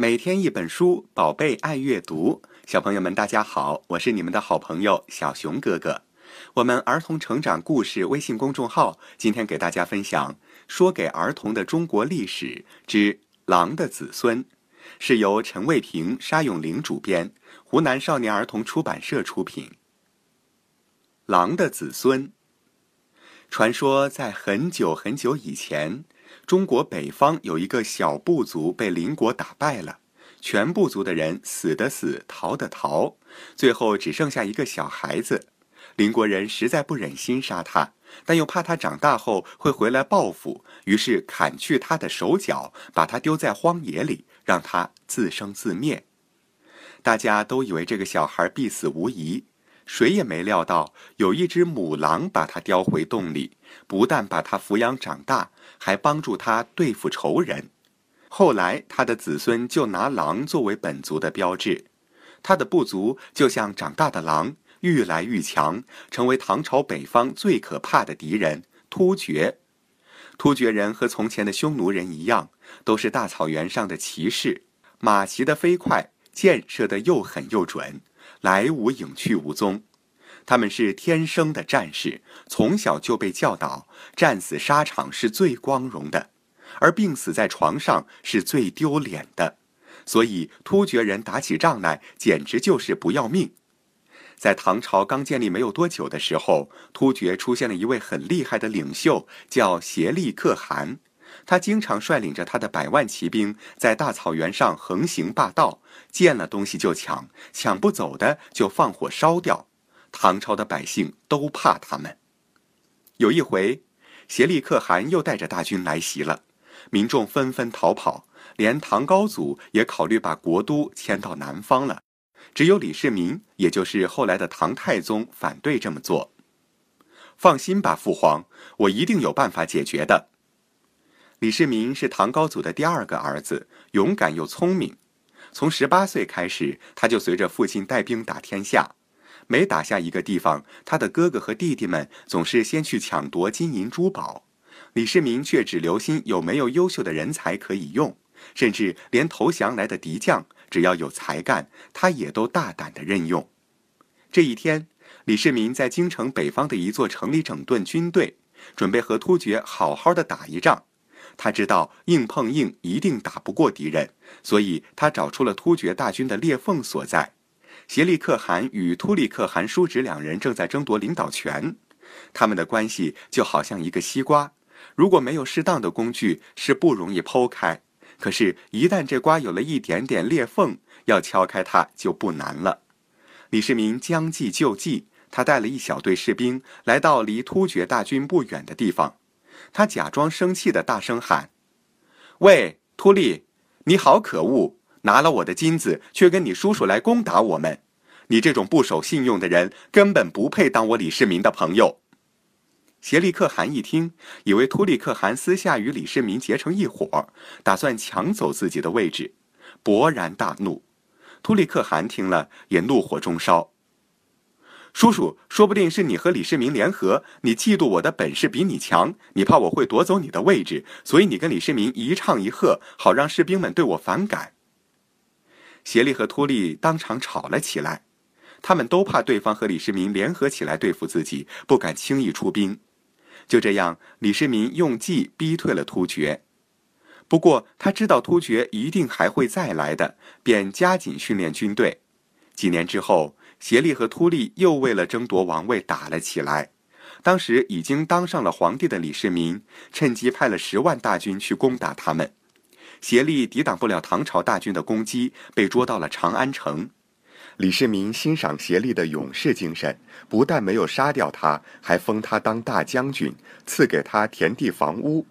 每天一本书，宝贝爱阅读。小朋友们，大家好，我是你们的好朋友小熊哥哥。我们儿童成长故事微信公众号今天给大家分享《说给儿童的中国历史之狼的子孙》，是由陈卫平、沙永玲主编，湖南少年儿童出版社出品。狼的子孙。传说在很久很久以前。中国北方有一个小部族被邻国打败了，全部族的人死的死，逃的逃，最后只剩下一个小孩子。邻国人实在不忍心杀他，但又怕他长大后会回来报复，于是砍去他的手脚，把他丢在荒野里，让他自生自灭。大家都以为这个小孩必死无疑。谁也没料到，有一只母狼把他叼回洞里，不但把他抚养长大，还帮助他对付仇人。后来，他的子孙就拿狼作为本族的标志，他的部族就像长大的狼，愈来愈强，成为唐朝北方最可怕的敌人——突厥。突厥人和从前的匈奴人一样，都是大草原上的骑士，马骑得飞快，箭射得又狠又准。来无影去无踪，他们是天生的战士，从小就被教导，战死沙场是最光荣的，而病死在床上是最丢脸的。所以突厥人打起仗来简直就是不要命。在唐朝刚建立没有多久的时候，突厥出现了一位很厉害的领袖，叫颉利可汗。他经常率领着他的百万骑兵在大草原上横行霸道，见了东西就抢，抢不走的就放火烧掉。唐朝的百姓都怕他们。有一回，颉利可汗又带着大军来袭了，民众纷纷逃跑，连唐高祖也考虑把国都迁到南方了。只有李世民，也就是后来的唐太宗，反对这么做。放心吧，父皇，我一定有办法解决的。李世民是唐高祖的第二个儿子，勇敢又聪明。从十八岁开始，他就随着父亲带兵打天下。每打下一个地方，他的哥哥和弟弟们总是先去抢夺金银珠宝，李世民却只留心有没有优秀的人才可以用，甚至连投降来的敌将，只要有才干，他也都大胆的任用。这一天，李世民在京城北方的一座城里整顿军队，准备和突厥好好的打一仗。他知道硬碰硬一定打不过敌人，所以他找出了突厥大军的裂缝所在。颉利可汗与突利可汗叔侄两人正在争夺领导权，他们的关系就好像一个西瓜，如果没有适当的工具，是不容易剖开；可是，一旦这瓜有了一点点裂缝，要敲开它就不难了。李世民将计就计，他带了一小队士兵来到离突厥大军不远的地方。他假装生气的大声喊：“喂，秃利，你好可恶！拿了我的金子，却跟你叔叔来攻打我们。你这种不守信用的人，根本不配当我李世民的朋友。”颉利可汗一听，以为秃利可汗私下与李世民结成一伙，打算抢走自己的位置，勃然大怒。秃利可汗听了，也怒火中烧。叔叔，说不定是你和李世民联合，你嫉妒我的本事比你强，你怕我会夺走你的位置，所以你跟李世民一唱一和，好让士兵们对我反感。协力和秃利当场吵了起来，他们都怕对方和李世民联合起来对付自己，不敢轻易出兵。就这样，李世民用计逼退了突厥。不过他知道突厥一定还会再来的，便加紧训练军队。几年之后。协力和突利又为了争夺王位打了起来。当时已经当上了皇帝的李世民，趁机派了十万大军去攻打他们。协力抵挡不了唐朝大军的攻击，被捉到了长安城。李世民欣赏协力的勇士精神，不但没有杀掉他，还封他当大将军，赐给他田地房屋。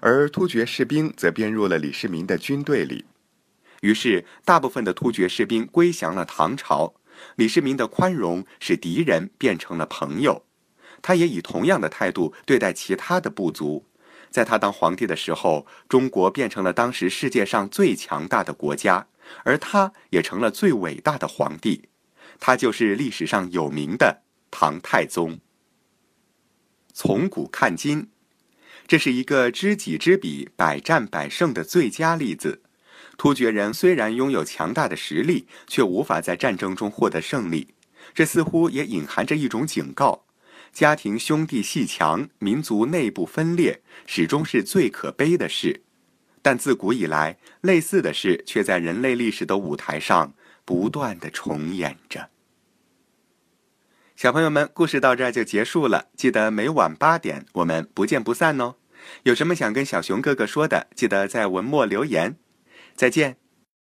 而突厥士兵则编入了李世民的军队里。于是，大部分的突厥士兵归降了唐朝。李世民的宽容使敌人变成了朋友，他也以同样的态度对待其他的部族。在他当皇帝的时候，中国变成了当时世界上最强大的国家，而他也成了最伟大的皇帝。他就是历史上有名的唐太宗。从古看今，这是一个知己知彼、百战百胜的最佳例子。突厥人虽然拥有强大的实力，却无法在战争中获得胜利。这似乎也隐含着一种警告：家庭兄弟戏强，民族内部分裂，始终是最可悲的事。但自古以来，类似的事却在人类历史的舞台上不断的重演着。小朋友们，故事到这儿就结束了。记得每晚八点，我们不见不散哦。有什么想跟小熊哥哥说的，记得在文末留言。再见。